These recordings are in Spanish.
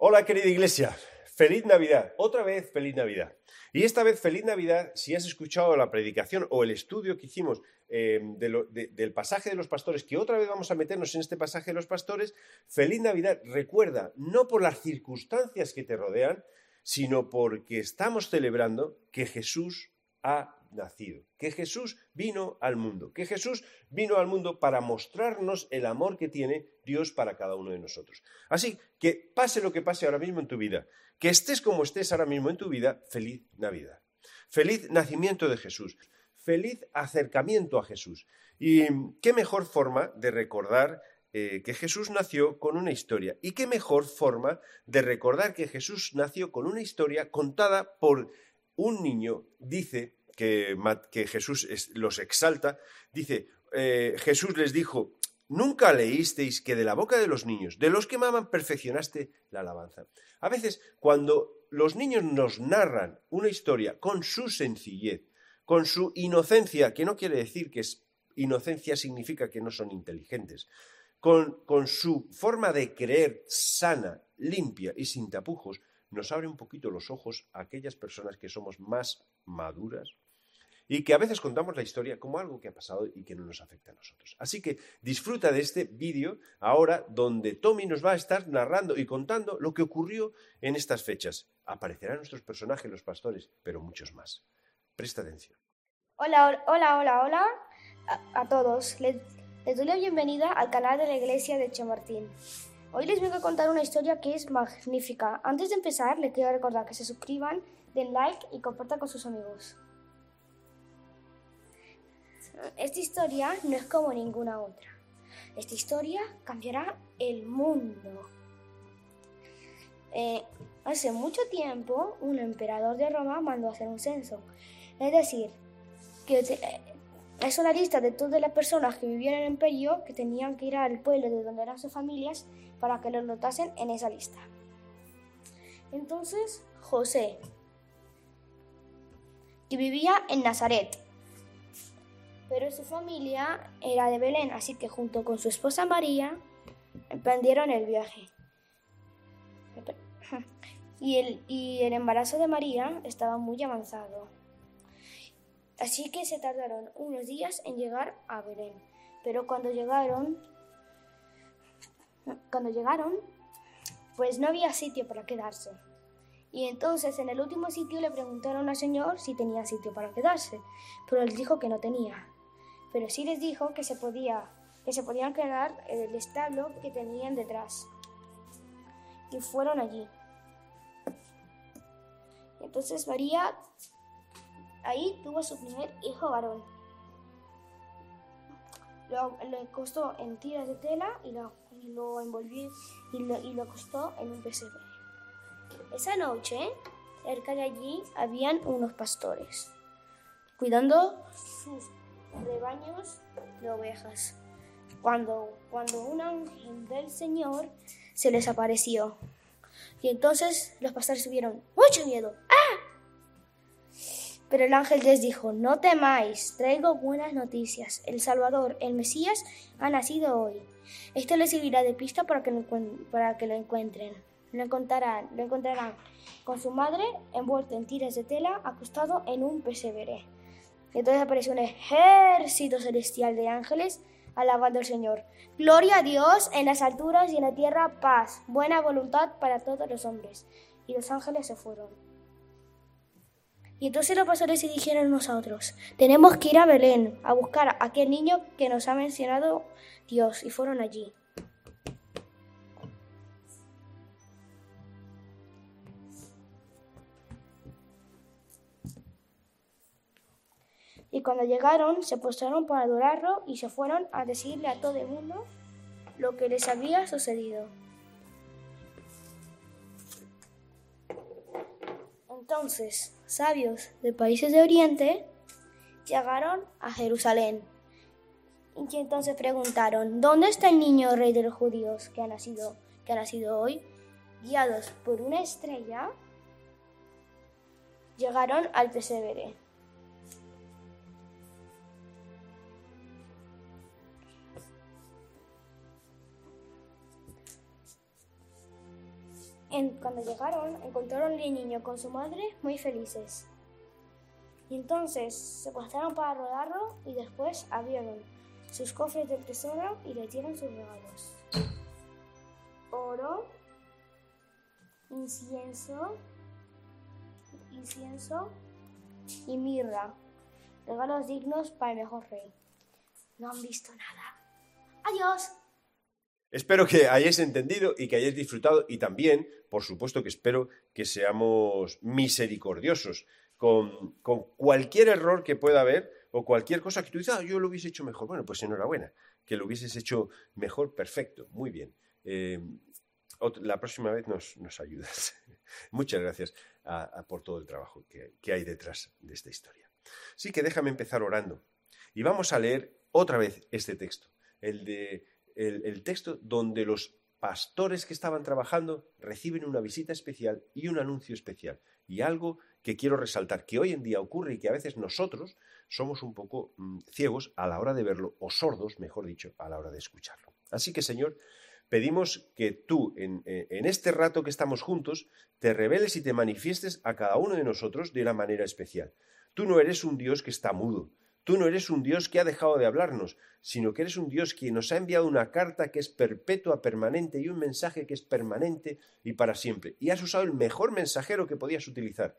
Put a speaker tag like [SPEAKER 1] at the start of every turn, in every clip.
[SPEAKER 1] Hola querida iglesia, feliz Navidad, otra vez feliz Navidad. Y esta vez feliz Navidad, si has escuchado la predicación o el estudio que hicimos eh, del pasaje de los pastores, que otra vez vamos a meternos en este pasaje de los pastores, feliz Navidad, recuerda, no por las circunstancias que te rodean, sino porque estamos celebrando que Jesús ha nacido, que Jesús vino al mundo, que Jesús vino al mundo para mostrarnos el amor que tiene Dios para cada uno de nosotros. Así que pase lo que pase ahora mismo en tu vida, que estés como estés ahora mismo en tu vida, feliz Navidad. Feliz nacimiento de Jesús, feliz acercamiento a Jesús. Y qué mejor forma de recordar eh, que Jesús nació con una historia. Y qué mejor forma de recordar que Jesús nació con una historia contada por un niño, dice que, Jesús los exalta, dice, eh, Jesús les dijo, nunca leísteis que de la boca de los niños, de los que maman, perfeccionaste la alabanza. A veces, cuando los niños nos narran una historia con su sencillez, con su inocencia, que no quiere decir que es, inocencia significa que no son inteligentes, con, con su forma de creer sana, limpia y sin tapujos, nos abre un poquito los ojos a aquellas personas que somos más maduras, y que a veces contamos la historia como algo que ha pasado y que no nos afecta a nosotros. Así que disfruta de este vídeo ahora donde Tommy nos va a estar narrando y contando lo que ocurrió en estas fechas. Aparecerán nuestros personajes, los pastores, pero muchos más. Presta atención.
[SPEAKER 2] Hola, hola, hola, hola a, todos. Les, doy la bienvenida al canal de la iglesia de Chamartín. Hoy les vengo a contar una historia que es magnífica. Antes de empezar, les quiero recordar que se suscriban, den like y compartan con sus amigos. Esta historia no es como ninguna otra. Esta historia cambiará el mundo. Eh, hace mucho tiempo, un emperador de Roma mandó hacer un censo. Es decir, que eh, es una lista de todas las personas que vivían en el imperio que tenían que ir al pueblo de donde eran sus familias para que los notasen en esa lista. Entonces, José, que vivía en Nazaret, pero su familia era de Belén, así que junto con su esposa María emprendieron el viaje. Y el, y el embarazo de María estaba muy avanzado. Así que se tardaron unos días en llegar a Belén. Pero cuando llegaron, cuando llegaron, pues no había sitio para quedarse. Y entonces en el último sitio le preguntaron al Señor si tenía sitio para quedarse, pero él dijo que no tenía pero sí les dijo que se, podía, que se podían quedar en el establo que tenían detrás. Y fueron allí. Entonces María ahí tuvo su primer hijo varón. Lo, lo acostó en tiras de tela y lo, lo envolvió y lo, y lo acostó en un pesebre. Esa noche, cerca de allí, habían unos pastores cuidando sus rebaños de ovejas. Cuando, cuando un ángel del Señor se les apareció. Y entonces los pastores tuvieron mucho miedo. ¡Ah! Pero el ángel les dijo, no temáis, traigo buenas noticias. El Salvador, el Mesías, ha nacido hoy. Esto les servirá de pista para que lo, para que lo encuentren. Lo encontrarán, lo encontrarán con su madre envuelto en tiras de tela, acostado en un pesebre. Entonces apareció un ejército celestial de ángeles alabando al Señor. Gloria a Dios en las alturas y en la tierra paz, buena voluntad para todos los hombres. Y los ángeles se fueron. Y entonces los pastores se dijeron unos a otros, tenemos que ir a Belén a buscar a aquel niño que nos ha mencionado Dios. Y fueron allí. Cuando llegaron, se postraron para adorarlo y se fueron a decirle a todo el mundo lo que les había sucedido. Entonces, sabios de países de Oriente llegaron a Jerusalén. Y entonces preguntaron, ¿dónde está el niño rey de los judíos que ha nacido, que ha nacido hoy? Guiados por una estrella, llegaron al pesebre. Cuando llegaron, encontraron al niño con su madre muy felices. Y entonces se pasaron para rodarlo y después abrieron sus cofres de tesoro y le dieron sus regalos. Oro, incienso, incienso y mirra. Regalos dignos para el mejor rey. No han visto nada. Adiós.
[SPEAKER 1] Espero que hayáis entendido y que hayáis disfrutado y también, por supuesto que espero que seamos misericordiosos con, cualquier error que pueda haber o cualquier cosa que tú dices, ah, yo lo hubiese hecho mejor. Bueno, pues enhorabuena, que lo hubieses hecho mejor, perfecto, muy bien. Eh, la próxima vez nos, ayudas. Muchas gracias por todo el trabajo que, hay detrás de esta historia. Sí que déjame empezar orando. Y vamos a leer otra vez este texto, el, de, el texto donde los pastores que estaban trabajando reciben una visita especial y un anuncio especial. Y algo que quiero resaltar, que hoy en día ocurre y que a veces nosotros somos un poco mm, ciegos a la hora de verlo, o sordos, mejor dicho, a la hora de escucharlo. Así que, Señor, pedimos que tú, en, eh, en, este rato que estamos juntos, te reveles y te manifiestes a cada uno de nosotros de una manera especial. Tú no eres un Dios que está mudo, Tú no eres un Dios que ha dejado de hablarnos, sino que eres un Dios que nos ha enviado una carta que es perpetua, permanente y un mensaje que es permanente y para siempre. Y has usado el mejor mensajero que podías utilizar.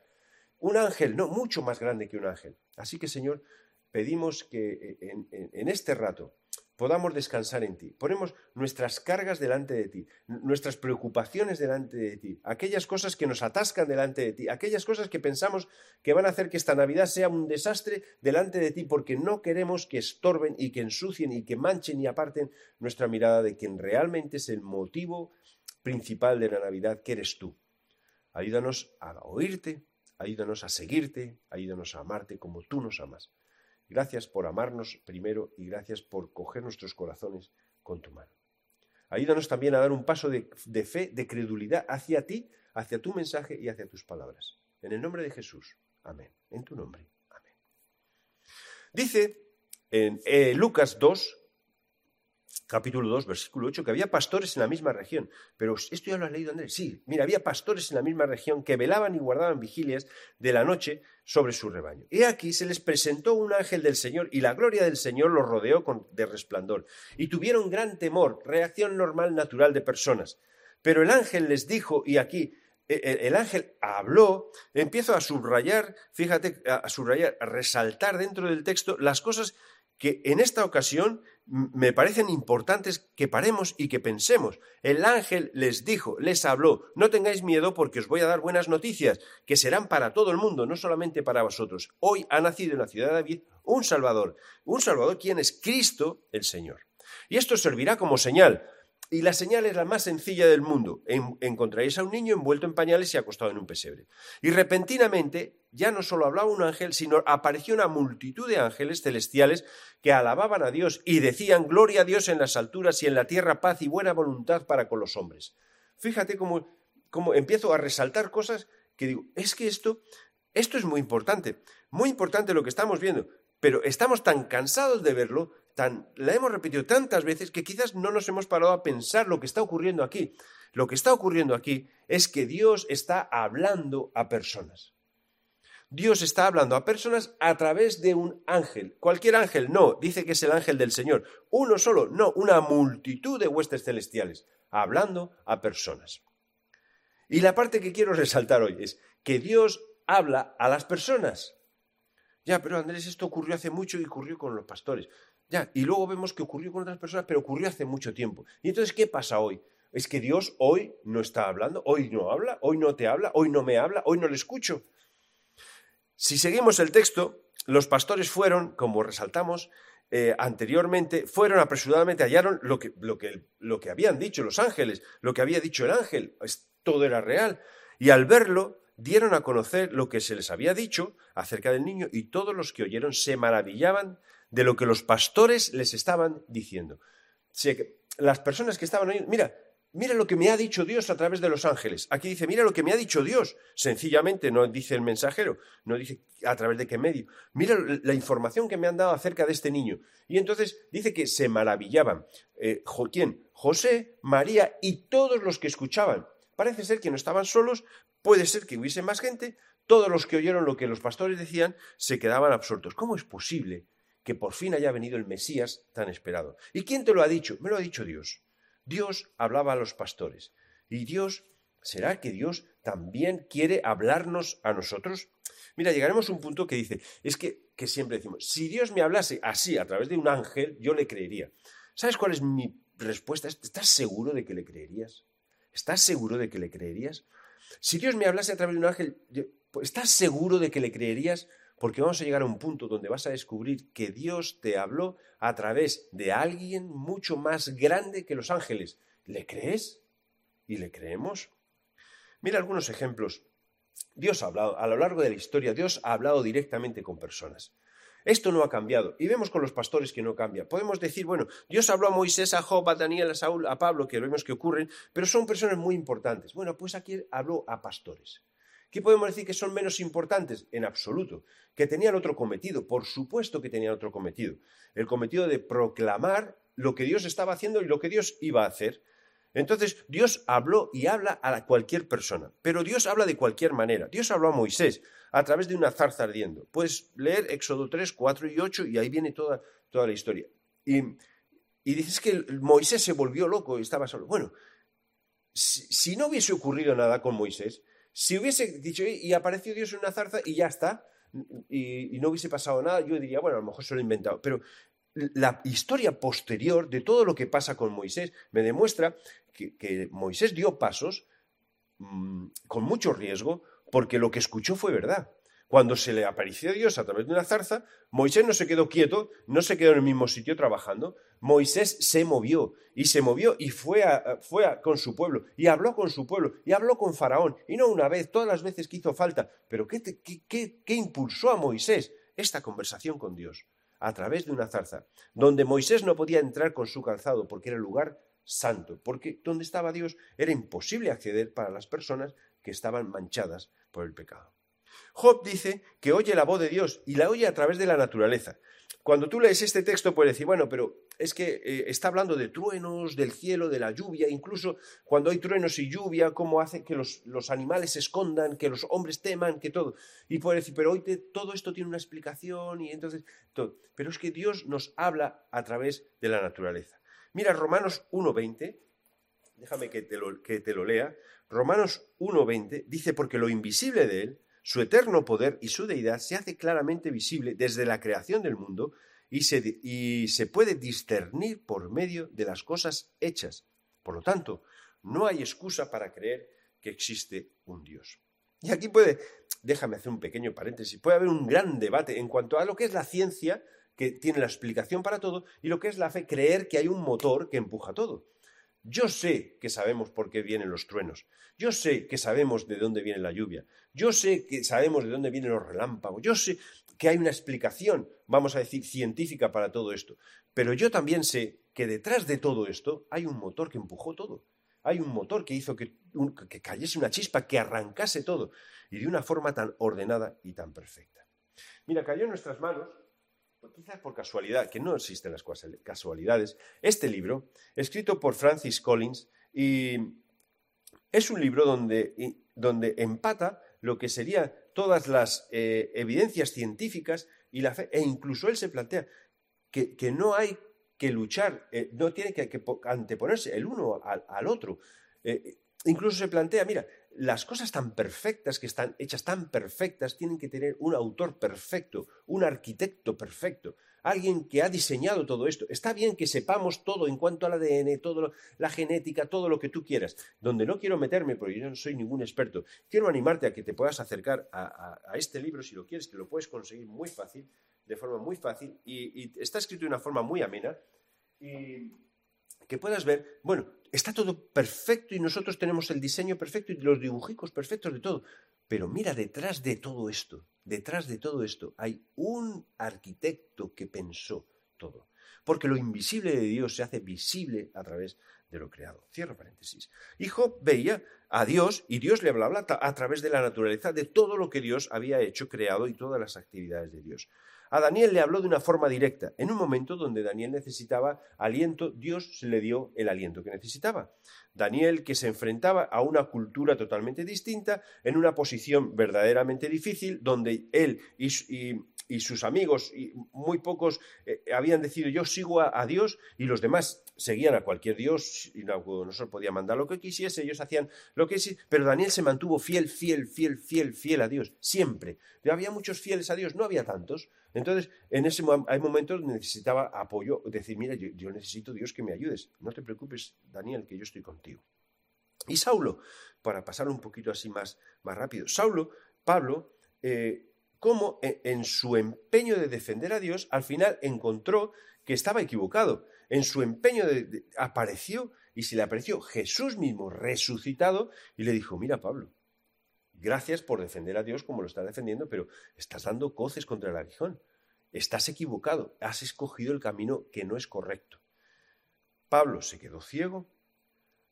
[SPEAKER 1] Un ángel, no, mucho más grande que un ángel. Así que, Señor, pedimos que eh, en, este rato podamos descansar en ti. Ponemos nuestras cargas delante de ti, nuestras preocupaciones delante de ti, aquellas cosas que nos atascan delante de ti, aquellas cosas que pensamos que van a hacer que esta Navidad sea un desastre delante de ti, porque no queremos que estorben y que ensucien y que manchen y aparten nuestra mirada de quien realmente es el motivo principal de la Navidad, que eres tú. Ayúdanos a oírte, ayúdanos a seguirte, ayúdanos a amarte como tú nos amas. Gracias por amarnos primero y gracias por coger nuestros corazones con tu mano. Ayúdanos también a dar un paso de, fe, de credulidad hacia ti, hacia tu mensaje y hacia tus palabras. En el nombre de Jesús. Amén. En tu nombre. Amén. Dice en eh, Lucas 2, capítulo 2, versículo 8, que había pastores en la misma región. Pero esto ya lo has leído, Andrés. Sí, mira, había pastores en la misma región que velaban y guardaban vigilias de la noche sobre su rebaño. Y aquí se les presentó un ángel del Señor y la gloria del Señor los rodeó con, de resplandor. Y tuvieron gran temor, reacción normal, natural de personas. Pero el ángel les dijo, y aquí e, e, el, ángel habló, empiezo a subrayar, fíjate, a subrayar, a resaltar dentro del texto las cosas que en esta ocasión me parecen importantes que paremos y que pensemos. El ángel les dijo, les habló, no tengáis miedo porque os voy a dar buenas noticias, que serán para todo el mundo, no solamente para vosotros. Hoy ha nacido en la ciudad de David un Salvador, un Salvador quien es Cristo el Señor. Y esto servirá como señal y la señal es la más sencilla del mundo. encontraréis a un niño envuelto en pañales y acostado en un pesebre. Y repentinamente ya no solo hablaba un ángel, sino apareció una multitud de ángeles celestiales que alababan a Dios y decían Gloria a Dios en las alturas y en la tierra paz y buena voluntad para con los hombres. Fíjate cómo, cómo empiezo a resaltar cosas que digo, es que esto, esto es muy importante, muy importante lo que estamos viendo, pero estamos tan cansados de verlo la hemos repetido tantas veces que quizás no nos hemos parado a pensar lo que está ocurriendo aquí. Lo que está ocurriendo aquí es que Dios está hablando a personas. Dios está hablando a personas a través de un ángel. Cualquier ángel, no, dice que es el ángel del Señor. Uno solo, no, una multitud de huestes celestiales, hablando a personas. Y la parte que quiero resaltar hoy es que Dios habla a las personas. Ya, pero Andrés, esto ocurrió hace mucho y ocurrió con los pastores. Y luego vemos que ocurrió con otras personas, pero ocurrió hace mucho tiempo. Y entonces, ¿qué pasa hoy? Es que Dios hoy no está hablando, hoy no habla, hoy no te habla, hoy no me habla, hoy no le escucho. Si seguimos el texto, los pastores fueron, como resaltamos eh, anteriormente, fueron apresuradamente, hallaron lo que, lo, que, lo que habían dicho los ángeles, lo que había dicho el ángel, todo era real. Y al verlo, dieron a conocer lo que se les había dicho acerca del niño y todos los que oyeron se maravillaban de lo que los pastores les estaban diciendo. las personas que estaban oyendo, mira, mira lo que me ha dicho Dios a través de los ángeles. Aquí dice, mira lo que me ha dicho Dios. Sencillamente no dice el mensajero, no dice a través de qué medio. Mira la información que me han dado acerca de este niño. Y entonces dice que se maravillaban. Eh, ¿Quién? José, María y todos los que escuchaban. parece ser que no estaban solos, puede ser que hubiese más gente, todos los que oyeron lo que los pastores decían se quedaban absortos. ¿Cómo es posible que por fin haya venido el Mesías tan esperado? ¿Y quién te lo ha dicho? Me lo ha dicho Dios. Dios hablaba a los pastores. ¿Y Dios, será que Dios también quiere hablarnos a nosotros? Mira, llegaremos a un punto que dice, es que, que siempre decimos, si Dios me hablase así, a través de un ángel, yo le creería. ¿Sabes cuál es mi respuesta? ¿Estás seguro de que le creerías? ¿Estás seguro de que le creerías? Si Dios me hablase a través de un ángel, pues, ¿estás seguro de que le creerías? Porque vamos a llegar a un punto donde vas a descubrir que Dios te habló a través de alguien mucho más grande que los ángeles. ¿Le crees? ¿Y le creemos? Mira algunos ejemplos. Dios ha hablado, a lo largo de la historia, Dios ha hablado directamente con personas. Esto no ha cambiado. Y vemos con los pastores que no cambia. Podemos decir, bueno, Dios habló a Moisés, a Job, a Daniel, a Saúl, a Pablo, que vemos que ocurren, pero son personas muy importantes. Bueno, pues aquí habló a pastores. ¿Qué podemos decir que son menos importantes? En absoluto. Que tenían otro cometido. Por supuesto que tenían otro cometido. El cometido de proclamar lo que Dios estaba haciendo y lo que Dios iba a hacer. Entonces, Dios habló y habla a cualquier persona, pero Dios habla de cualquier manera. Dios habló a Moisés a través de una zarza ardiendo. Puedes leer Éxodo 3, 4 y 8 y ahí viene toda, toda la historia. Y, y, dices que Moisés se volvió loco y estaba solo. Bueno, si, no hubiese ocurrido nada con Moisés, si hubiese dicho y apareció Dios en una zarza y ya está, y, y no hubiese pasado nada, yo diría, bueno, a lo mejor se lo he inventado. Pero la historia posterior de todo lo que pasa con Moisés me demuestra que, Moisés dio pasos mm, con mucho riesgo porque lo que escuchó fue verdad. Cuando se le apareció Dios a través de una zarza, Moisés no se quedó quieto, no se quedó en el mismo sitio trabajando. Moisés se movió y se movió y fue, fue con su pueblo y habló con su pueblo y habló con Faraón. Y no una vez, todas las veces que hizo falta. Pero ¿qué, qué impulsó a Moisés? Esta conversación con Dios a través de una zarza, donde Moisés no podía entrar con su calzado porque era el lugar santo, porque donde estaba Dios era imposible acceder para las personas que estaban manchadas por el pecado. Job dice que oye la voz de Dios y la oye a través de la naturaleza. Cuando tú lees este texto puedes decir, bueno, pero es que eh, está hablando de truenos, del cielo, de la lluvia, incluso cuando hay truenos y lluvia, cómo hace que los, animales se escondan, que los hombres teman, que todo. Y puede decir, pero hoy todo esto tiene una explicación y entonces todo. Pero es que Dios nos habla a través de la naturaleza. Mira, Romanos 1.20, déjame que te, lo, que te lo lea. Romanos 1.20 dice, porque lo invisible de Él, su eterno poder y su deidad se hace claramente visible desde la creación del mundo y se, y se puede discernir por medio de las cosas hechas. Por lo tanto, no hay excusa para creer que existe un Dios. Y aquí puede, déjame hacer un pequeño paréntesis, puede haber un gran debate en cuanto a lo que es la ciencia, que tiene la explicación para todo, y lo que es la fe, creer que hay un motor que empuja todo. Yo sé que sabemos por qué vienen los truenos. Yo sé que sabemos de dónde viene la lluvia. Yo sé que sabemos de dónde vienen los relámpagos. Yo sé que hay una explicación, vamos a decir, científica para todo esto. Pero yo también sé que detrás de todo esto hay un motor que empujó todo. Hay un motor que hizo que, que cayese una chispa, que arrancase todo. Y de una forma tan ordenada y tan perfecta. Mira, cayó en nuestras manos quizás por casualidad, que no existen las casualidades, este libro, escrito por Francis Collins, y es un libro donde, donde empata lo que serían todas las eh, evidencias científicas y la fe, e incluso él se plantea que, no hay que luchar, eh, no tiene que, anteponerse el uno al, otro. Eh, incluso se plantea, mira, las cosas tan perfectas que están hechas tan perfectas tienen que tener un autor perfecto, un arquitecto perfecto, alguien que ha diseñado todo esto. Está bien que sepamos todo en cuanto al ADN, todo la genética, todo lo que tú quieras. Donde no quiero meterme, porque yo no soy ningún experto, quiero animarte a que te puedas acercar a, este libro, si lo quieres, que lo puedes conseguir muy fácil, de forma muy fácil, y, está escrito de una forma muy amena. Y que puedas ver, bueno, está todo perfecto y nosotros tenemos el diseño perfecto y los dibujicos perfectos de todo. Pero mira, detrás de todo esto, detrás de todo esto, hay un arquitecto que pensó todo. Porque lo invisible de Dios se hace visible a través de lo creado. Cierro paréntesis. Y Job veía a Dios y Dios le hablaba a través de la naturaleza de todo lo que Dios había hecho, creado y todas las actividades de Dios. A Daniel le habló de una forma directa. En un momento donde Daniel necesitaba aliento, Dios le dio el aliento que necesitaba. Daniel, que se enfrentaba a una cultura totalmente distinta, en una posición verdaderamente difícil, donde él y, sus amigos, muy pocos, eh, habían decidido yo sigo a, Dios y los demás seguían a cualquier Dios y Nabucodonosor podía mandar lo que quisiese, ellos hacían lo que quisiese, pero Daniel se mantuvo fiel, fiel, fiel, fiel, fiel a Dios, siempre. Había muchos fieles a Dios, no había tantos. Entonces, en ese hay momentos necesitaba apoyo, decir, mira, yo, necesito Dios que me ayudes. No te preocupes, Daniel, que yo estoy contigo. Y Saulo, para pasar un poquito así más, más rápido, Saulo, Pablo, eh, como en, su empeño de defender a Dios, al final encontró que estaba equivocado. En su empeño de, apareció, y se le apareció Jesús mismo resucitado, y le dijo, mira Pablo, Gracias por defender a Dios como lo está defendiendo, pero estás dando coces contra el aguijón. Estás equivocado, has escogido el camino que no es correcto. Pablo se quedó ciego,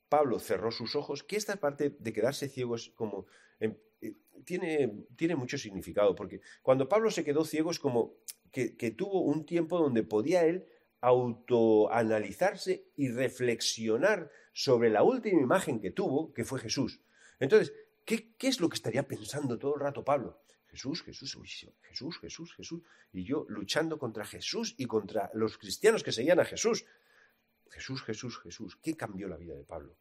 [SPEAKER 1] Pablo cerró sus ojos, que esta parte de quedarse ciego es como... Em, eh, tiene, tiene, mucho significado, porque cuando Pablo se quedó ciego es como que tuvo un tiempo donde podía él autoanalizarse y reflexionar sobre la última imagen que tuvo, que fue Jesús. Entonces, ¿Qué, es lo que estaría pensando todo el rato Pablo? Jesús, Jesús, Jesús, Jesús, Jesús. Y yo luchando contra Jesús y contra los cristianos que seguían a Jesús. Jesús, Jesús, Jesús. ¿Qué cambió la vida de Pablo?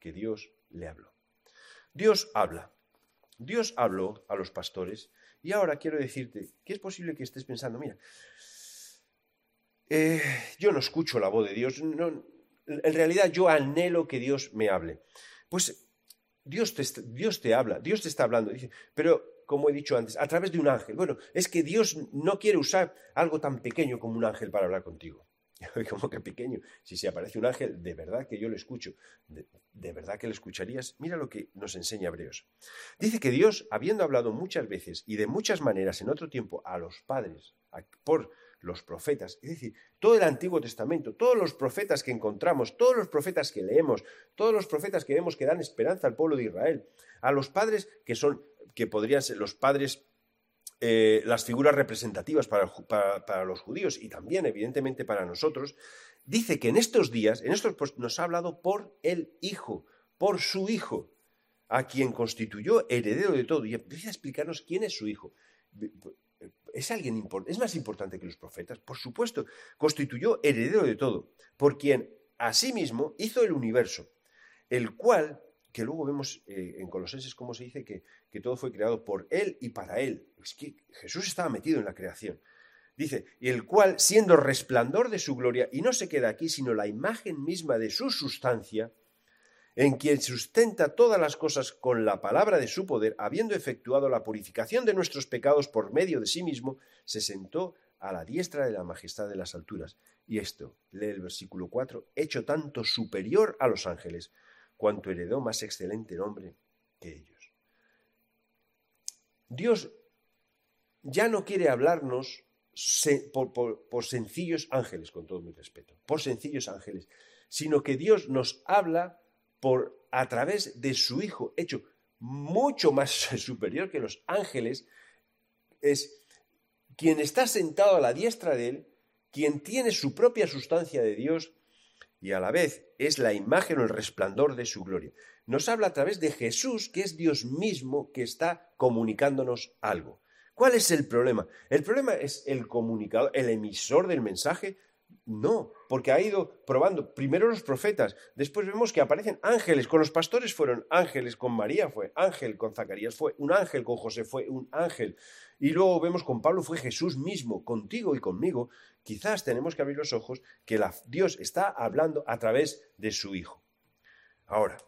[SPEAKER 1] Que Dios le habló. Dios habla. Dios habló a los pastores y ahora quiero decirte que es posible que estés pensando, mira, eh, yo no escucho la voz de Dios, en realidad yo anhelo que Dios me hable. Pues Dios te, Dios te habla, Dios te está hablando. Dice, pero como he dicho antes, a través de un ángel. Bueno, es que Dios no quiere usar algo tan pequeño como un ángel para hablar contigo. Como que pequeño. Si se aparece un ángel, de verdad que yo lo escucho. De, de, verdad que lo escucharías. Mira lo que nos enseña Hebreos. Dice que Dios, habiendo hablado muchas veces y de muchas maneras en otro tiempo a los padres, por los profetas, es decir, todo el Antiguo Testamento, todos los profetas que encontramos, todos los profetas que leemos, todos los profetas que vemos que dan esperanza al pueblo de Israel, a los padres que son, que podrían ser los padres eh, las figuras representativas para, para, los judíos y también, evidentemente, para nosotros, dice que en estos días, en estos pues, nos ha hablado por el Hijo, por su Hijo, a quien constituyó heredero de todo. Y empieza a explicarnos quién es su Hijo. ¿Es alguien es más importante que los profetas? Por supuesto, constituyó heredero de todo, por quien asimismo hizo el universo, el cual, que luego vemos eh, en Colosenses cómo se dice que, que todo fue creado por él y para él. Es que Jesús estaba metido en la creación. Dice, y el cual, siendo resplandor de su gloria, y no se queda aquí, sino la imagen misma de su sustancia, en quien sustenta todas las cosas con la palabra de su poder, habiendo efectuado la purificación de nuestros pecados por medio de sí mismo, se sentó a la diestra de la majestad de las alturas. Y esto, lee el versículo 4, hecho tanto superior a los ángeles, cuanto heredó más excelente nombre que ellos. Dios ya no quiere hablarnos por, por sencillos ángeles, con todo mi respeto, por sencillos ángeles, sino que Dios nos habla por a través de su Hijo, hecho mucho más superior que los ángeles, es quien está sentado a la diestra de él, quien tiene su propia sustancia de Dios y a la vez es la imagen o el resplandor de su gloria. Nos habla a través de Jesús, que es Dios mismo que está comunicándonos algo. ¿Cuál es el problema? El problema es el comunicador, el emisor del mensaje, no, porque ha ido probando primero los profetas, después vemos que aparecen ángeles, con los pastores fueron ángeles, con María fue ángel, con Zacarías fue un ángel, con José fue un ángel, y luego vemos con Pablo fue Jesús mismo, contigo y conmigo, quizás tenemos que abrir los ojos que Dios está hablando a través de su Hijo. Ahora,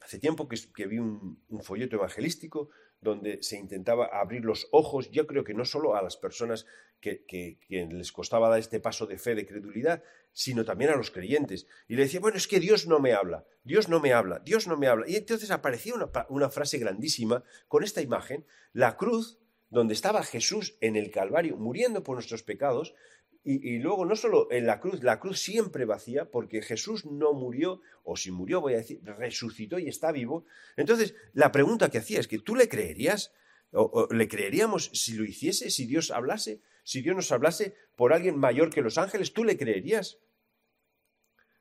[SPEAKER 1] hace tiempo que, vi un folleto evangelístico donde se intentaba abrir los ojos, yo creo que no solo a las personas que, les costaba dar este paso de fe, de credulidad, sino también a los creyentes. Y le decía, bueno, es que Dios no me habla, Dios no me habla, Dios no me habla. Y entonces aparecía una, una frase grandísima con esta imagen, la cruz, donde estaba Jesús en el Calvario, muriendo por nuestros pecados, y, luego no solo en la cruz, la cruz siempre vacía, porque Jesús no murió, o si murió, voy a decir, resucitó y está vivo. Entonces, la pregunta que hacía es que tú le creerías, o, le creeríamos si lo hiciese, si Dios hablase. si Dios nos hablase por alguien mayor que los ángeles, ¿tú le creerías?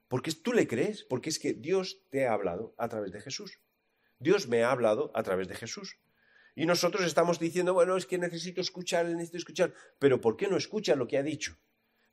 [SPEAKER 1] Porque tú le crees, porque es que Dios te ha hablado a través de Jesús. Dios me ha hablado a través de Jesús. Y nosotros estamos diciendo, bueno, es que necesito escuchar, necesito escuchar, pero ¿por qué no escucha lo que ha dicho?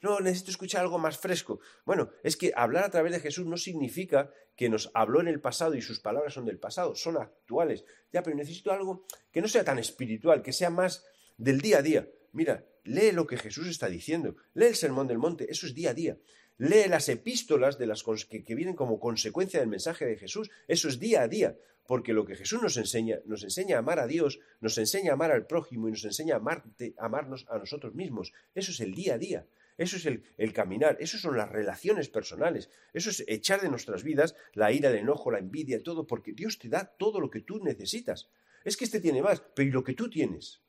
[SPEAKER 1] No, necesito escuchar algo más fresco. Bueno, es que hablar a través de Jesús no significa que nos habló en el pasado y sus palabras son del pasado, son actuales. Ya, pero necesito algo que no sea tan espiritual, que sea más del día a día. Mira, lee lo que Jesús está diciendo, lee el Sermón del Monte, eso es día a día. Lee las epístolas de las que, que vienen como consecuencia del mensaje de Jesús, eso es día a día porque lo que Jesús nos enseña, nos enseña a amar a Dios, nos enseña a amar al prójimo y nos enseña a amarnos a nosotros mismos. Eso es el día a día. Eso es el, caminar, eso son las relaciones personales, eso es echar de nuestras vidas la ira, el enojo, la envidia, todo, porque Dios te da todo lo que tú necesitas. Es que este tiene más, pero ¿y lo que tú tienes?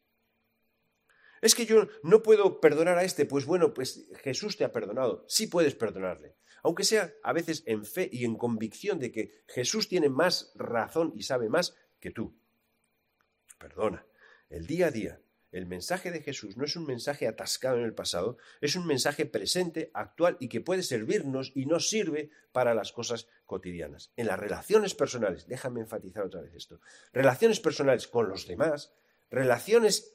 [SPEAKER 1] Es que yo no puedo perdonar a este, pues bueno, pues Jesús te ha perdonado, sí puedes perdonarle, aunque sea a veces en fe y en convicción de que Jesús tiene más razón y sabe más que tú. Perdona, el día a día, el mensaje de Jesús no es un mensaje atascado en el pasado, es un mensaje presente, actual y que puede servirnos y nos sirve para las cosas cotidianas. En las relaciones personales, déjame enfatizar otra vez esto, relaciones personales con los demás, relaciones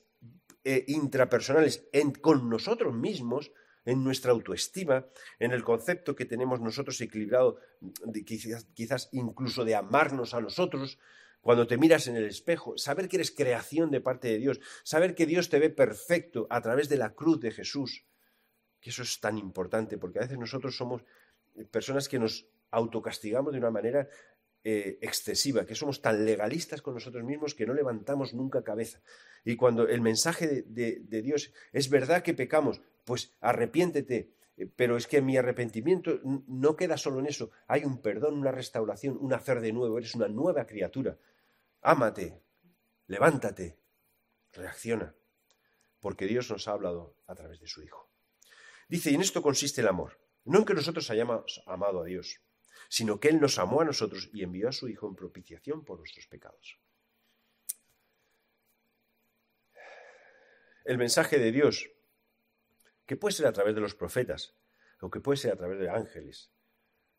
[SPEAKER 1] eh, intrapersonales con nosotros mismos, en nuestra autoestima, en el concepto que tenemos nosotros equilibrado, quizás incluso de amarnos a nosotros, cuando te miras en el espejo, saber que eres creación de parte de Dios, saber que Dios te ve perfecto a través de la cruz de Jesús, que eso es tan importante, porque a veces nosotros somos personas que nos autocastigamos de una manera eh, excesiva, que somos tan legalistas con nosotros mismos que no levantamos nunca cabeza. Y cuando el mensaje de Dios es verdad que pecamos, pues arrepiéntete, eh, pero es que mi arrepentimiento no queda solo en eso, hay un perdón, una restauración, un hacer de nuevo, eres una nueva criatura. Ámate, levántate, reacciona, porque Dios nos ha hablado a través de su Hijo. Dice, y en esto consiste el amor, no en que nosotros hayamos amado a Dios, sino que Él nos amó a nosotros y envió a su Hijo en propiciación por nuestros pecados. El mensaje de Dios que puede ser a través de los profetas, o que puede ser a través de ángeles,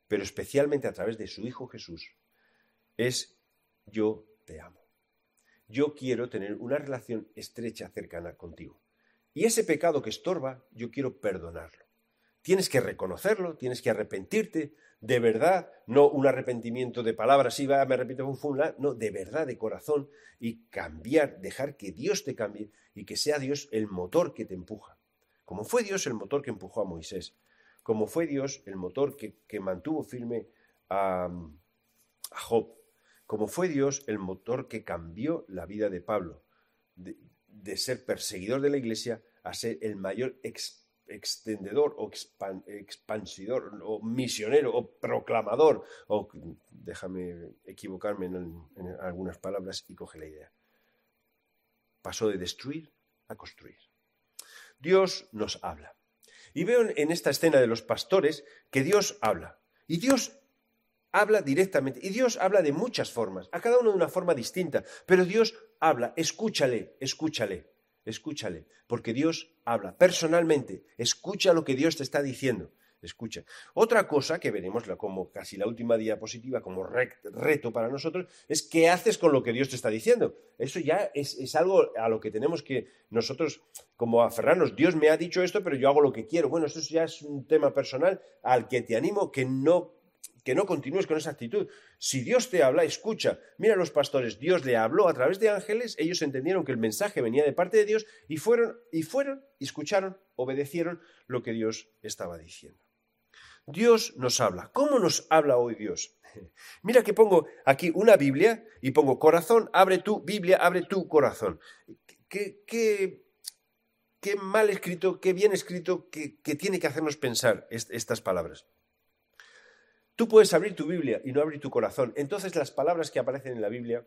[SPEAKER 1] pero especialmente a través de su Hijo Jesús, es yo te amo. Yo quiero tener una relación estrecha, cercana contigo. Y ese pecado que estorba, yo quiero perdonarlo. Tienes que reconocerlo, tienes que arrepentirte, de verdad, no un arrepentimiento de palabras, sí, va, me arrepiento, un no, de verdad, de corazón, y cambiar, dejar que Dios te cambie y que sea Dios el motor que te empuja. Como fue Dios el motor que empujó a Moisés, como fue Dios el motor que, mantuvo firme a, Job, como fue Dios el motor que cambió la vida de Pablo, de, ser perseguidor de la iglesia a ser el mayor extendedor o expansidor o misionero o proclamador, o déjame equivocarme en, en algunas palabras y coge la idea. Pasó de destruir a construir. Dios nos habla. Y veo en esta escena de los pastores que Dios habla. Y Dios habla directamente. Y Dios habla de muchas formas, a cada uno de una forma distinta. Pero Dios habla, escúchale, escúchale, escúchale. Porque Dios habla personalmente. Escucha lo que Dios te está diciendo. Escucha. Otra cosa que veremos como casi la última diapositiva, como reto para nosotros, es qué haces con lo que Dios te está diciendo. Eso ya es, algo a lo que tenemos que nosotros, como aferrarnos. Dios me ha dicho esto, pero yo hago lo que quiero. Bueno, eso ya es un tema personal al que te animo que no que no continúes con esa actitud. Si Dios te habla, escucha. Mira los pastores, Dios le habló a través de ángeles, ellos entendieron que el mensaje venía de parte de Dios y fueron y fueron, escucharon, obedecieron lo que Dios estaba diciendo. Dios nos habla. ¿Cómo nos habla hoy Dios? Mira que pongo aquí una Biblia y pongo corazón, abre tu Biblia, abre tu corazón. ¿Qué, qué, qué mal escrito, qué bien escrito, que, tiene que hacernos pensar estas palabras? Tú puedes abrir tu Biblia y no abrir tu corazón. Entonces las palabras que aparecen en la Biblia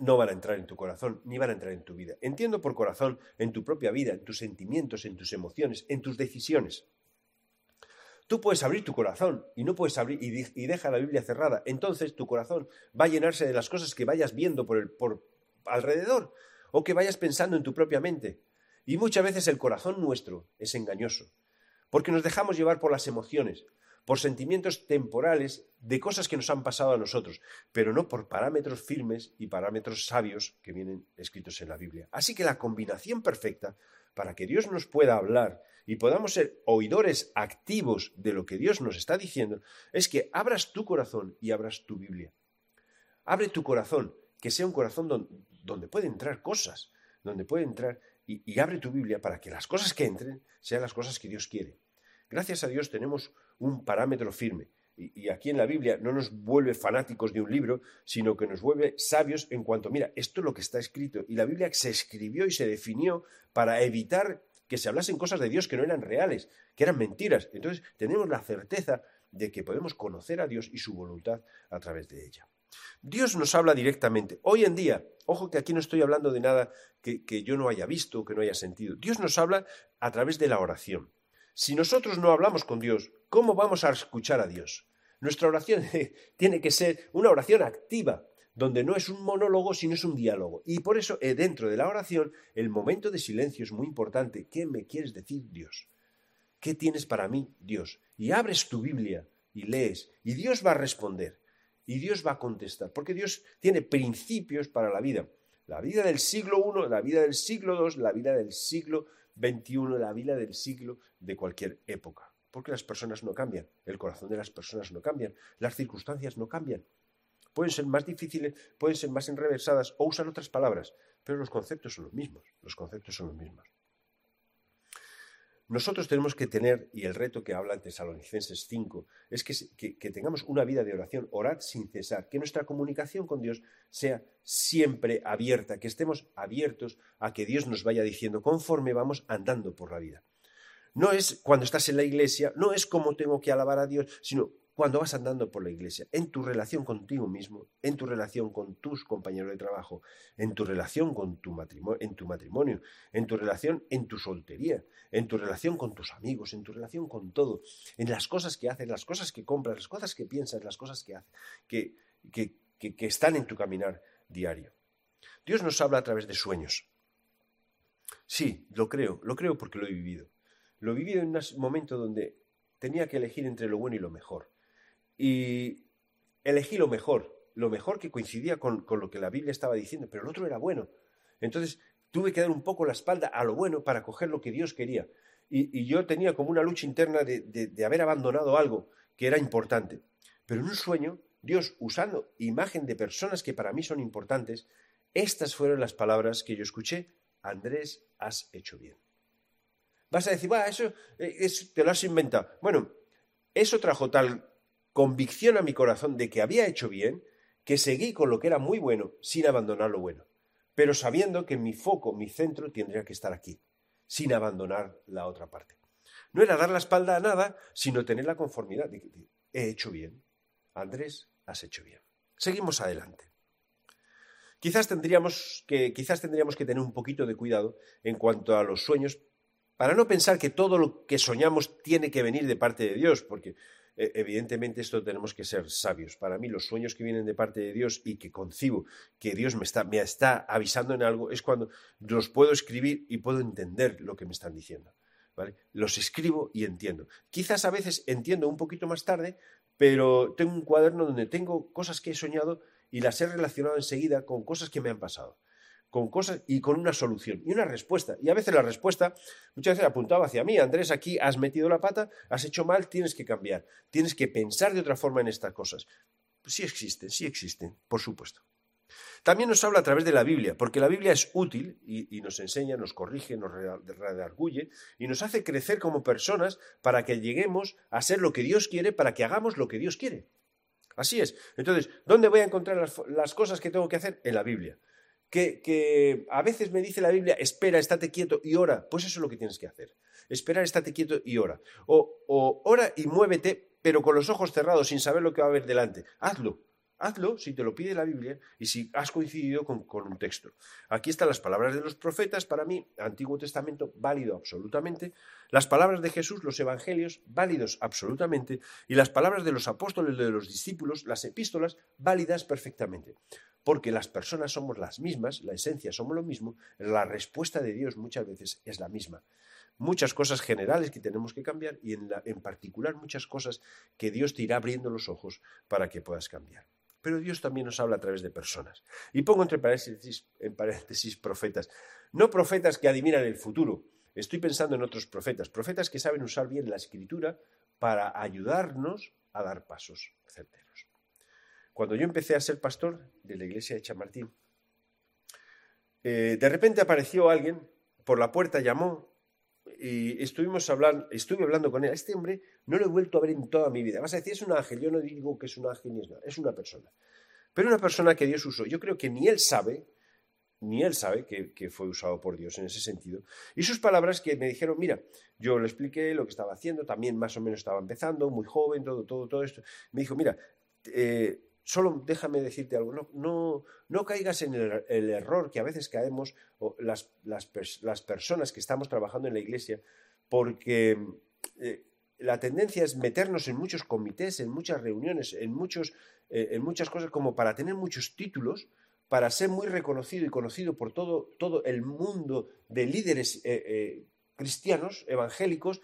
[SPEAKER 1] no van a entrar en tu corazón, ni van a entrar en tu vida. Entiendo por corazón en tu propia vida, en tus sentimientos, en tus emociones, en tus decisiones. Tú puedes abrir tu corazón y no puedes abrir y, deja la Biblia cerrada. Entonces tu corazón va a llenarse de las cosas que vayas viendo por, el, por alrededor o que vayas pensando en tu propia mente. Y muchas veces el corazón nuestro es engañoso, porque nos dejamos llevar por las emociones, por sentimientos temporales de cosas que nos han pasado a nosotros, pero no por parámetros firmes y parámetros sabios que vienen escritos en la Biblia. Así que la combinación perfecta para que Dios nos pueda hablar y podamos ser oidores activos de lo que Dios nos está diciendo, es que abras tu corazón y abras tu Biblia. Abre tu corazón, que sea un corazón donde, puede entrar cosas, donde puede entrar y abre tu Biblia para que las cosas que entren sean las cosas que Dios quiere. Gracias a Dios tenemos un parámetro firme. Y, aquí en la Biblia no nos vuelve fanáticos de un libro, sino que nos vuelve sabios en cuanto, mira, esto es lo que está escrito. Y la Biblia se escribió y se definió para evitar que se hablasen cosas de Dios que no eran reales, que eran mentiras. Entonces tenemos la certeza de que podemos conocer a Dios y su voluntad a través de ella. Dios nos habla directamente. Hoy en día, ojo que aquí no estoy hablando de nada que, que yo no haya visto, que no haya sentido. Dios nos habla a través de la oración. Si nosotros no hablamos con Dios, ¿cómo vamos a escuchar a Dios? Nuestra oración tiene que ser una oración activa, donde no es un monólogo, sino es un diálogo. Y por eso, eh, dentro de la oración, el momento de silencio es muy importante. ¿Qué me quieres decir, Dios? ¿Qué tienes para mí, Dios? Y abres tu Biblia y lees, y Dios va a responder, y Dios va a contestar, porque Dios tiene principios para la vida. La vida del siglo I, la vida del siglo II, la vida del siglo 21 la vida del siglo de cualquier época. Porque las personas no cambian, el corazón de las personas no cambian, las circunstancias no cambian. Pueden ser más difíciles, pueden ser más enreversadas o usan otras palabras, pero los conceptos son los mismos. Los conceptos son los mismos. Nosotros tenemos que tener, y el reto que habla en Tesalonicenses 5, es que, tengamos una vida de oración, orad sin cesar, que nuestra comunicación con Dios sea siempre abierta, que estemos abiertos a que Dios nos vaya diciendo conforme vamos andando por la vida. No es cuando estás en la iglesia, no es como tengo que alabar a Dios, sino cuando vas andando por la iglesia, en tu relación contigo mismo, en tu relación con tus compañeros de trabajo, en tu relación con tu matrimonio, en tu matrimonio, en tu relación en tu soltería, en tu relación con tus amigos, en tu relación con todo, en las cosas que haces, las cosas que compras, las cosas que piensas, las cosas que haces, que están en tu caminar diario. Dios nos habla a través de sueños. Sí, lo creo, lo creo porque lo he vivido. Lo vivido en un momento donde tenía que elegir entre lo bueno y lo mejor y elegí lo mejor, lo mejor que coincidía con, lo que la Biblia estaba diciendo, pero el otro era bueno. Entonces tuve que dar un poco la espalda a lo bueno para coger lo que Dios quería. Y, yo tenía como una lucha interna de, de haber abandonado algo que era importante. Pero en un sueño, Dios, usando imagen de personas que para mí son importantes, estas fueron las palabras que yo escuché. Andrés, has hecho bien. Vas a decir, va, eso, eh, eso, te lo has inventado. Bueno, eso trajo tal convicción a mi corazón de que había hecho bien, que seguí con lo que era muy bueno sin abandonar lo bueno, pero sabiendo que mi foco, mi centro tendría que estar aquí, sin abandonar la otra parte. No era dar la espalda a nada, sino tener la conformidad de que he hecho bien. Andrés, has hecho bien. Seguimos adelante. Quizás tendríamos que, quizás tendríamos que tener un poquito de cuidado en cuanto a los sueños, para no pensar que todo lo que soñamos tiene que venir de parte de Dios, porque e, evidentemente esto tenemos que ser sabios. Para mí los sueños que vienen de parte de Dios y que concibo que Dios me está, avisando en algo es cuando los puedo escribir y puedo entender lo que me están diciendo. ¿vale? Los escribo y entiendo. Quizás a veces entiendo un poquito más tarde, pero tengo un cuaderno donde tengo cosas que he soñado y las he relacionado enseguida con cosas que me han pasado con cosas y con una solución y una respuesta. Y a veces la respuesta muchas veces apuntaba hacia mí, Andrés, aquí has metido la pata, has hecho mal, tienes que cambiar, tienes que pensar de otra forma en estas cosas. Pues sí existen, sí existen, por supuesto. También nos habla a través de la Biblia, porque la Biblia es útil y, nos enseña, nos corrige, nos redarguye y nos hace crecer como personas para que lleguemos a ser lo que Dios quiere, para que hagamos lo que Dios quiere. Así es. Entonces, ¿dónde voy a encontrar las cosas que tengo que hacer? En la Biblia que, a veces me dice la Biblia, espera, estate quieto y ora. Pues eso es lo que tienes que hacer. Esperar, estate quieto y ora. O, o ora y muévete, pero con los ojos cerrados, sin saber lo que va a haber delante. Hazlo. Hazlo si te lo pide la Biblia y si has coincidido con, un texto. Aquí están las palabras de los profetas, para mí, Antiguo Testamento, válido absolutamente. Las palabras de Jesús, los evangelios, válidos absolutamente. Y las palabras de los apóstoles, de los discípulos, las epístolas, válidas perfectamente. Porque las personas somos las mismas, la esencia somos lo mismo, la respuesta de Dios muchas veces es la misma muchas cosas generales que tenemos que cambiar y en, en, particular muchas cosas que Dios te irá abriendo los ojos para que puedas cambiar. Pero Dios también nos habla a través de personas. Y pongo entre paréntesis, en paréntesis profetas. No profetas que adivinan el futuro. Estoy pensando en otros profetas. Profetas que saben usar bien la escritura para ayudarnos a dar pasos certeros. Cuando yo empecé a ser pastor de la iglesia de Chamartín, eh, de repente apareció alguien por la puerta, llamó y estuvimos hablando, estuve hablando con él. Este hombre no lo he vuelto a ver en toda mi vida. Vas a decir, es un ángel. Yo no digo que es un ángel ni es nada. Es una persona. Pero una persona que Dios usó. Yo creo que ni él sabe, ni él sabe que, fue usado por Dios en ese sentido. Y sus palabras que me dijeron, mira, yo le expliqué lo que estaba haciendo, también más o menos estaba empezando, muy joven, todo, todo, todo esto. Me dijo, mira, eh, solo déjame decirte algo, no, no, caigas en el, error que a veces caemos las, las, personas que estamos trabajando en la iglesia, porque eh, la tendencia es meternos en muchos comités, en muchas reuniones, en, muchos, eh, en muchas cosas como para tener muchos títulos, para ser muy reconocido y conocido por todo, todo el mundo de líderes eh, cristianos, evangélicos,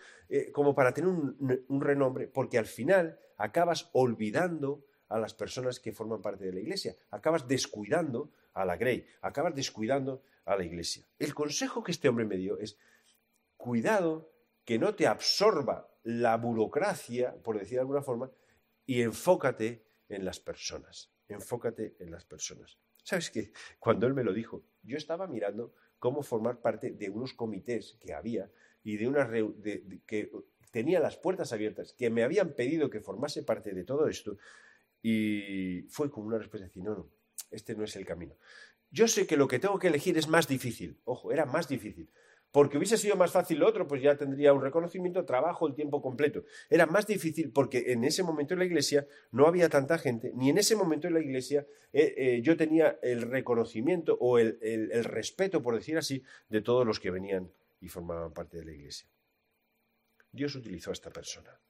[SPEAKER 1] como para tener un renombre, porque al final acabas olvidando a las personas que forman parte de la iglesia. Acabas descuidando a la Grey, acabas descuidando a la iglesia. El consejo que este hombre me dio es, cuidado que no te absorba la burocracia, por decir de alguna forma, y enfócate en las personas. Enfócate en las personas. ¿Sabes qué? Cuando él me lo dijo, yo estaba mirando cómo formar parte de unos comités que había y de una que tenía las puertas abiertas, que me habían pedido que formase parte de todo esto, y fue como una respuesta de decir, no, no, este no es el camino. Yo sé que lo que tengo que elegir es más difícil. Ojo, era más difícil. Porque hubiese sido más fácil lo otro, pues ya tendría un reconocimiento, trabajo, el tiempo completo. Era más difícil porque en ese momento en la iglesia no había tanta gente, ni en ese momento en la iglesia eh, eh, yo tenía el reconocimiento o el, el respeto, por decir así, de todos los que venían y formaban parte de la iglesia. Dios utilizó a esta persona.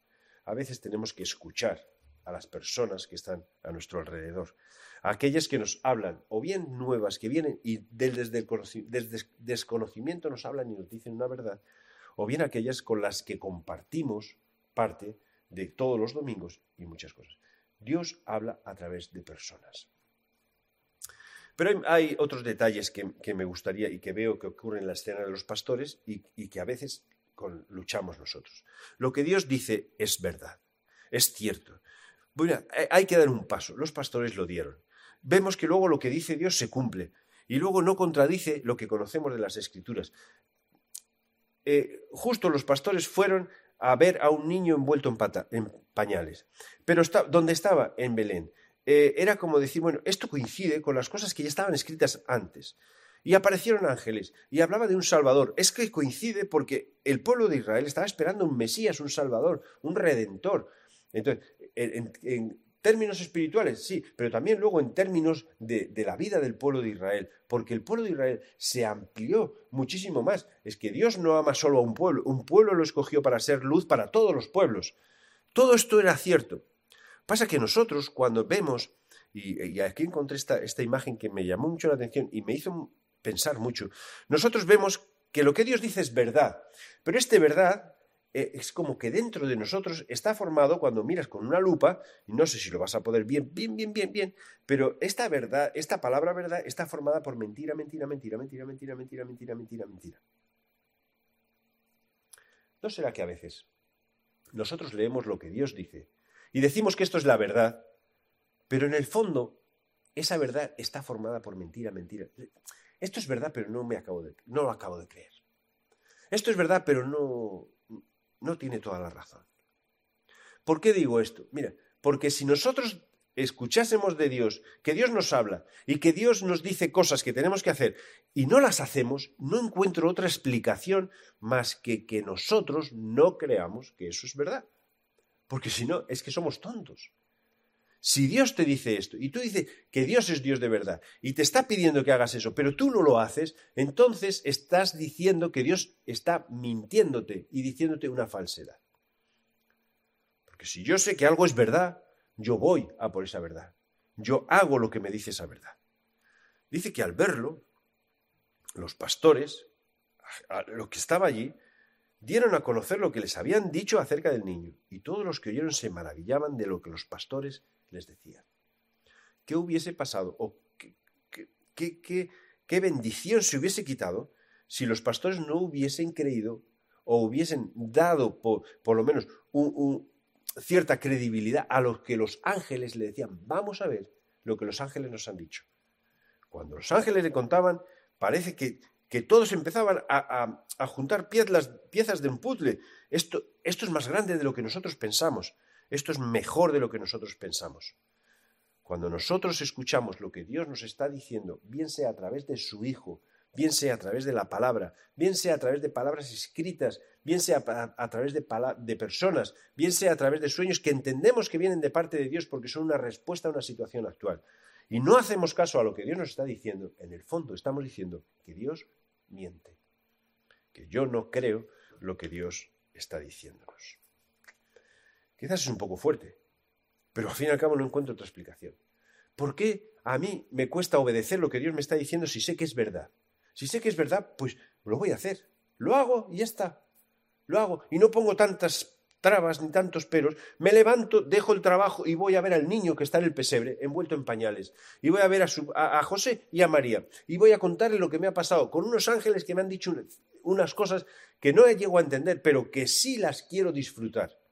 [SPEAKER 1] A veces tenemos que escuchar a las personas que están a nuestro alrededor. aquellas que nos hablan, o bien nuevas que vienen y desde el desconocimiento nos hablan y nos dicen una verdad, o bien aquellas con las que compartimos parte de todos los domingos y muchas cosas. Dios habla a través de personas. Pero hay, otros detalles que, me gustaría y que veo que ocurren en la escena de los pastores y, que a veces luchamos nosotros. Lo que Dios dice es verdad, es cierto. Bueno, hay que dar un paso. Los pastores lo dieron. Vemos que luego lo que dice Dios se cumple y luego no contradice lo que conocemos de las escrituras. Eh, justo los pastores fueron a ver a un niño envuelto en, pañales. Pero está, ¿dónde estaba? En Belén. Eh, era como decir, bueno, esto coincide con las cosas que ya estaban escritas antes. Y aparecieron ángeles y hablaba de un Salvador. Es que coincide porque el pueblo de Israel estaba esperando un Mesías, un Salvador, un Redentor. Entonces, en, términos espirituales, sí, pero también luego en términos de, la vida del pueblo de Israel, porque el pueblo de Israel se amplió muchísimo más. Es que Dios no ama solo a un pueblo, un pueblo lo escogió para ser luz para todos los pueblos. Todo esto era cierto. Pasa que nosotros cuando vemos, y, aquí encontré esta, esta imagen que me llamó mucho la atención y me hizo pensar mucho, nosotros vemos que lo que Dios dice es verdad, pero este verdad es como que dentro de nosotros está formado cuando miras con una lupa, no sé si lo vas a poder bien, bien, bien, bien, bien, pero esta verdad, esta palabra verdad está formada por mentira, mentira, mentira, mentira, mentira, mentira, mentira, mentira, mentira. ¿No será que a veces nosotros leemos lo que Dios dice y decimos que esto es la verdad, pero en el fondo esa verdad está formada por mentira, mentira? Esto es verdad, pero no me acabo de, no lo acabo de creer. Esto es verdad, pero no, no tiene toda la razón. ¿Por qué digo esto? Mira, porque si nosotros escuchásemos de Dios, que Dios nos habla y que Dios nos dice cosas que tenemos que hacer y no las hacemos, no encuentro otra explicación más que que nosotros no creamos que eso es verdad. Porque si no, es que somos tontos. Si Dios te dice esto y tú dices que Dios es Dios de verdad y te está pidiendo que hagas eso, pero tú no lo haces, entonces estás diciendo que Dios está mintiéndote y diciéndote una falsedad. Porque si yo sé que algo es verdad, yo voy a por esa verdad. Yo hago lo que me dice esa verdad. Dice que al verlo, los pastores, lo que estaba allí, dieron a conocer lo que les habían dicho acerca del niño, y todos los que oyeron se maravillaban de lo que los pastores les decían. ¿Qué hubiese pasado o qué, qué, bendición se hubiese quitado si los pastores no hubiesen creído o hubiesen dado por, por lo menos cierta credibilidad a lo que los ángeles le decían? Vamos a ver lo que los ángeles nos han dicho. Cuando los ángeles le contaban, parece que que todos empezaban a, juntar piezas, piezas, de un puzzle. Esto, esto es más grande de lo que nosotros pensamos. Esto es mejor de lo que nosotros pensamos. Cuando nosotros escuchamos lo que Dios nos está diciendo, bien sea a través de su Hijo, bien sea a través de la palabra, bien sea a través de palabras escritas, bien sea a, través de, de, personas, bien sea a través de sueños que entendemos que vienen de parte de Dios porque son una respuesta a una situación actual. Y no hacemos caso a lo que Dios nos está diciendo, en el fondo estamos diciendo que Dios miente, que yo no creo lo que Dios está diciéndonos. Quizás es un poco fuerte, pero al fin y al cabo no encuentro otra explicación. ¿Por qué a mí me cuesta obedecer lo que Dios me está diciendo si sé que es verdad? Si sé que es verdad, pues lo voy a hacer. Lo hago y ya está. Lo hago. Y no pongo tantas trabas ni tantos peros, me levanto, dejo el trabajo y voy a ver al niño que está en el pesebre, envuelto en pañales, y voy a ver a, José y a María, y voy a contarle lo que me ha pasado con unos ángeles que me han dicho unas cosas que no llego a entender, pero que sí las quiero disfrutar.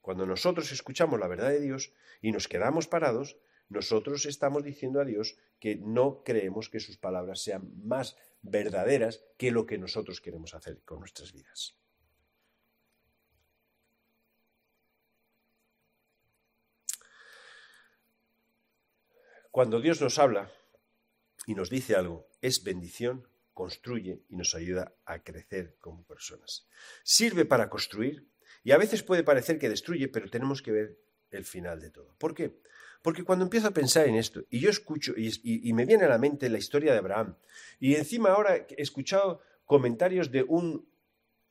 [SPEAKER 1] Cuando nosotros escuchamos la verdad de Dios y nos quedamos parados, nosotros estamos diciendo a Dios que no creemos que sus palabras sean más verdaderas que lo que nosotros queremos hacer con nuestras vidas. Cuando Dios nos habla y nos dice algo, es bendición, construye y nos ayuda a crecer como personas. Sirve para construir y a veces puede parecer que destruye, pero tenemos que ver el final de todo. ¿Por qué? Porque cuando empiezo a pensar en esto, y yo escucho, y, me viene a la mente la historia de Abraham, y encima ahora he escuchado comentarios de un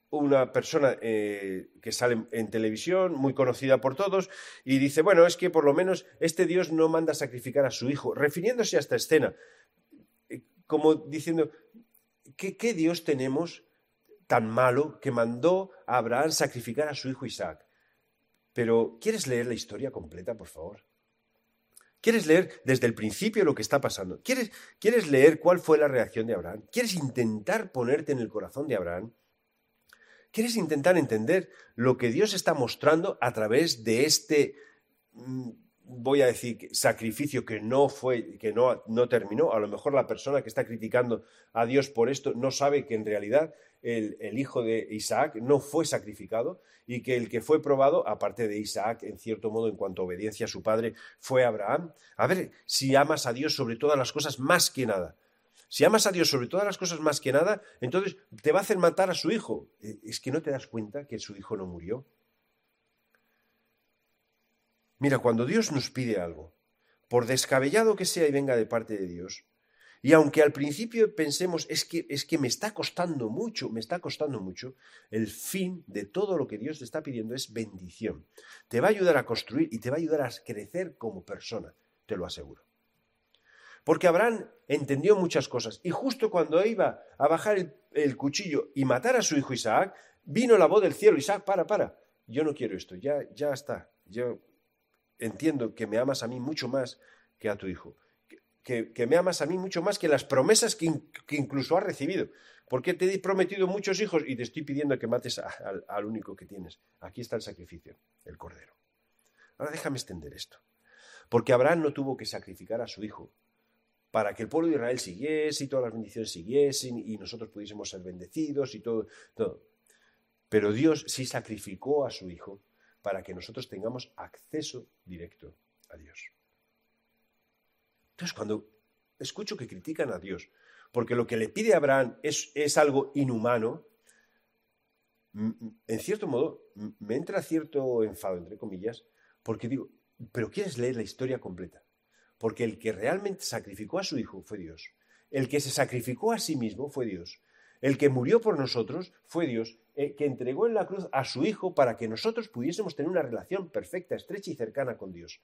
[SPEAKER 1] una persona eh, que sale en televisión, muy conocida por todos, y dice, bueno, es que por lo menos este Dios no manda sacrificar a su hijo, refiriéndose a esta escena, eh, como diciendo, ¿qué, qué Dios tenemos tan malo que mandó a Abraham sacrificar a su hijo Isaac? Pero, ¿quieres leer la historia completa, por favor? ¿Quieres leer desde el principio lo que está pasando? ¿Quieres, ¿Quieres leer cuál fue la reacción de Abraham? ¿Quieres intentar ponerte en el corazón de Abraham? ¿Quieres intentar entender lo que Dios está mostrando a través de este, mm, voy a decir, sacrificio que no fue, que no, no terminó? A lo mejor la persona que está criticando a Dios por esto no sabe que en realidad el, hijo de Isaac no fue sacrificado y que el que fue probado, aparte de Isaac, en cierto modo, en cuanto a obediencia a su padre, fue Abraham. A ver si amas a Dios sobre todas las cosas más que nada. Si amas a Dios sobre todas las cosas más que nada, entonces te va a hacer matar a su hijo. Eh, es que no te das cuenta que su hijo no murió. Mira, cuando Dios nos pide algo, por descabellado que sea y venga de parte de Dios, y aunque al principio pensemos es que, es que me está costando mucho, me está costando mucho, el fin de todo lo que Dios te está pidiendo es bendición. Te va a ayudar a construir y te va a ayudar a crecer como persona, te lo aseguro. Porque Abraham entendió muchas cosas. Y justo cuando iba a bajar el, cuchillo y matar a su hijo Isaac, vino la voz del cielo. Isaac, para, para. Yo no quiero esto. Ya, ya está. Yo entiendo que me amas a mí mucho más que a tu hijo. Que, me amas a mí mucho más que las promesas que, incluso has recibido. Porque te he prometido muchos hijos y te estoy pidiendo que mates al único que tienes. Aquí está el sacrificio, el cordero. Ahora déjame extender esto. Porque Abraham no tuvo que sacrificar a su hijo para que el pueblo de Israel siguiese y todas las bendiciones siguiesen y nosotros pudiésemos ser bendecidos y todo, todo. Pero Dios sí sacrificó a su Hijo para que nosotros tengamos acceso directo a Dios. Entonces, cuando escucho que critican a Dios, porque lo que le pide a Abraham es, algo inhumano, en cierto modo me entra cierto enfado, entre comillas, porque digo, pero quieres leer la historia completa. Porque el que realmente sacrificó a su hijo fue Dios. El que se sacrificó a sí mismo fue Dios. El que murió por nosotros fue Dios, el que entregó en la cruz a su hijo para que nosotros pudiésemos tener una relación perfecta, estrecha y cercana con Dios.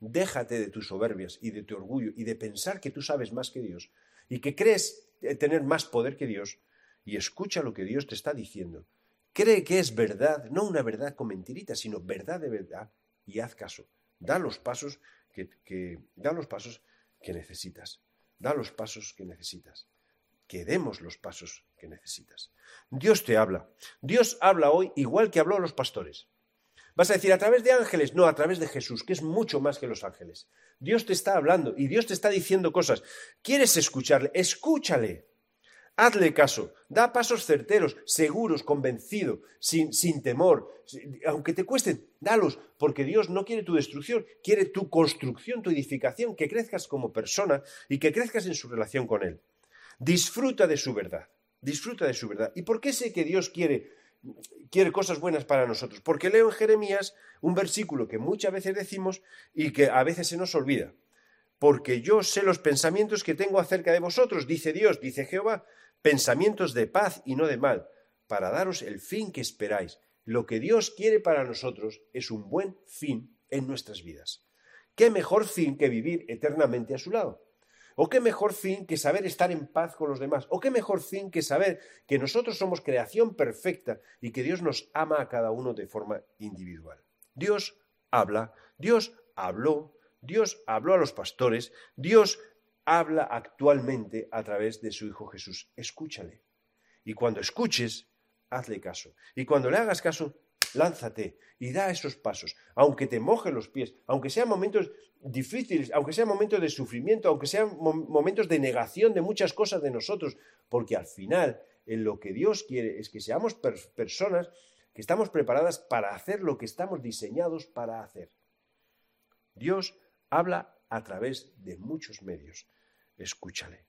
[SPEAKER 1] Déjate de tus soberbias y de tu orgullo y de pensar que tú sabes más que Dios y que crees tener más poder que Dios y escucha lo que Dios te está diciendo. Cree que es verdad, no una verdad con mentiritas, sino verdad de verdad y haz caso. Da los pasos que, da los pasos que necesitas. Da los pasos que necesitas. Que demos los pasos que necesitas. Dios te habla. Dios habla hoy igual que habló a los pastores. Vas a decir, a través de ángeles, no, a través de Jesús, que es mucho más que los ángeles. Dios te está hablando y Dios te está diciendo cosas. ¿Quieres escucharle? Escúchale. Hazle caso, da pasos certeros, seguros, convencido, sin, sin temor. Aunque te cuesten, dalos, porque Dios no quiere tu destrucción, quiere tu construcción, tu edificación, que crezcas como persona y que crezcas en su relación con Él. Disfruta de su verdad, disfruta de su verdad. ¿Y por qué sé que Dios quiere quiere cosas buenas para nosotros. Porque leo en Jeremías un versículo que muchas veces decimos y que a veces se nos olvida. Porque yo sé los pensamientos que tengo acerca de vosotros, dice Dios, dice Jehová, pensamientos de paz y no de mal, para daros el fin que esperáis. Lo que Dios quiere para nosotros es un buen fin en nuestras vidas. ¿Qué mejor fin que vivir eternamente a su lado? ¿O qué mejor fin que saber estar en paz con los demás? ¿O qué mejor fin que saber que nosotros somos creación perfecta y que Dios nos ama a cada uno de forma individual? Dios habla, Dios habló, Dios habló a los pastores, Dios habla actualmente a través de su Hijo Jesús. Escúchale. Y cuando escuches, hazle caso. Y cuando le hagas caso, lánzate y da esos pasos, aunque te mojen los pies, aunque sean momentos difíciles, aunque sean momentos de sufrimiento, aunque sean momentos de negación de muchas cosas de nosotros, porque al final en lo que Dios quiere es que seamos personas que estamos preparadas para hacer lo que estamos diseñados para hacer. Dios habla a través de muchos medios. Escúchale.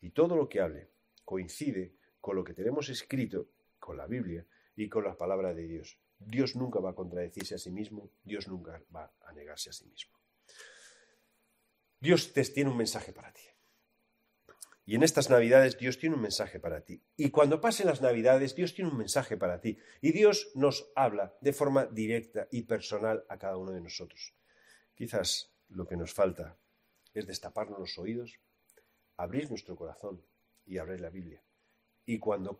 [SPEAKER 1] Y todo lo que hable coincide con lo que tenemos escrito, con la Biblia y con la palabra de Dios. Dios nunca va a contradecirse a sí mismo, Dios nunca va a negarse a sí mismo. Dios te tiene un mensaje para ti. Y en estas Navidades Dios tiene un mensaje para ti. Y cuando pasen las Navidades Dios tiene un mensaje para ti. Y Dios nos habla de forma directa y personal a cada uno de nosotros. Quizás lo que nos falta es destaparnos los oídos, abrir nuestro corazón y abrir la Biblia. Y cuando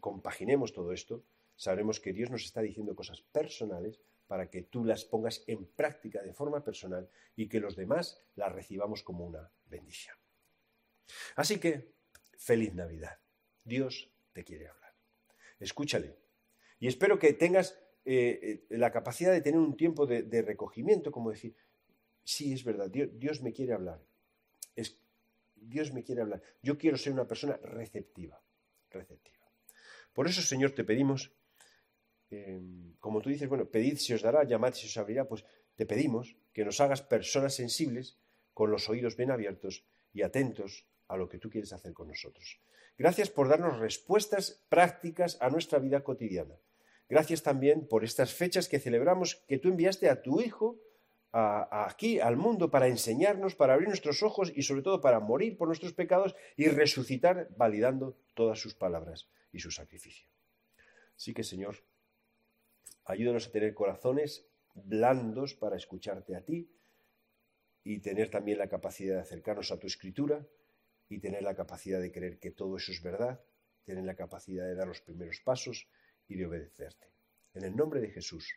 [SPEAKER 1] compaginemos todo esto, sabremos que Dios nos está diciendo cosas personales para que tú las pongas en práctica de forma personal y que los demás las recibamos como una bendición. Así que, feliz Navidad. Dios te quiere hablar. Escúchale. Y espero que tengas eh, eh, la capacidad de tener un tiempo de, recogimiento, como decir, sí, es verdad, Dios, me quiere hablar. Dios me quiere hablar. Yo quiero ser una persona receptiva. Receptiva. Por eso, Señor, te pedimos Em, como tú dices, bueno, pedid si os dará, llamad si os abrirá, pues te pedimos que nos hagas personas sensibles, con los oídos bien abiertos y atentos a lo que tú quieres hacer con nosotros. Gracias por darnos respuestas prácticas a nuestra vida cotidiana. Gracias también por estas fechas que celebramos que tú enviaste a tu Hijo aquí, al mundo, para enseñarnos, para abrir nuestros ojos y sobre todo para morir por nuestros pecados y resucitar validando todas sus palabras y su sacrificio. Así que, Señor, Ayúdanos a tener corazones blandos para escucharte a ti y tener también la capacidad de acercarnos a tu escritura y tener la capacidad de creer que todo eso es verdad, tener la capacidad de dar los primeros pasos y de obedecerte. En el nombre de Jesús,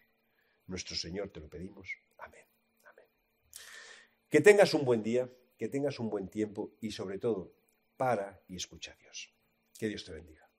[SPEAKER 1] nuestro Señor, te lo pedimos. Amén. Amén. Que tengas un buen día, que tengas un buen tiempo y sobre todo, para y escucha a Dios. Que Dios te bendiga.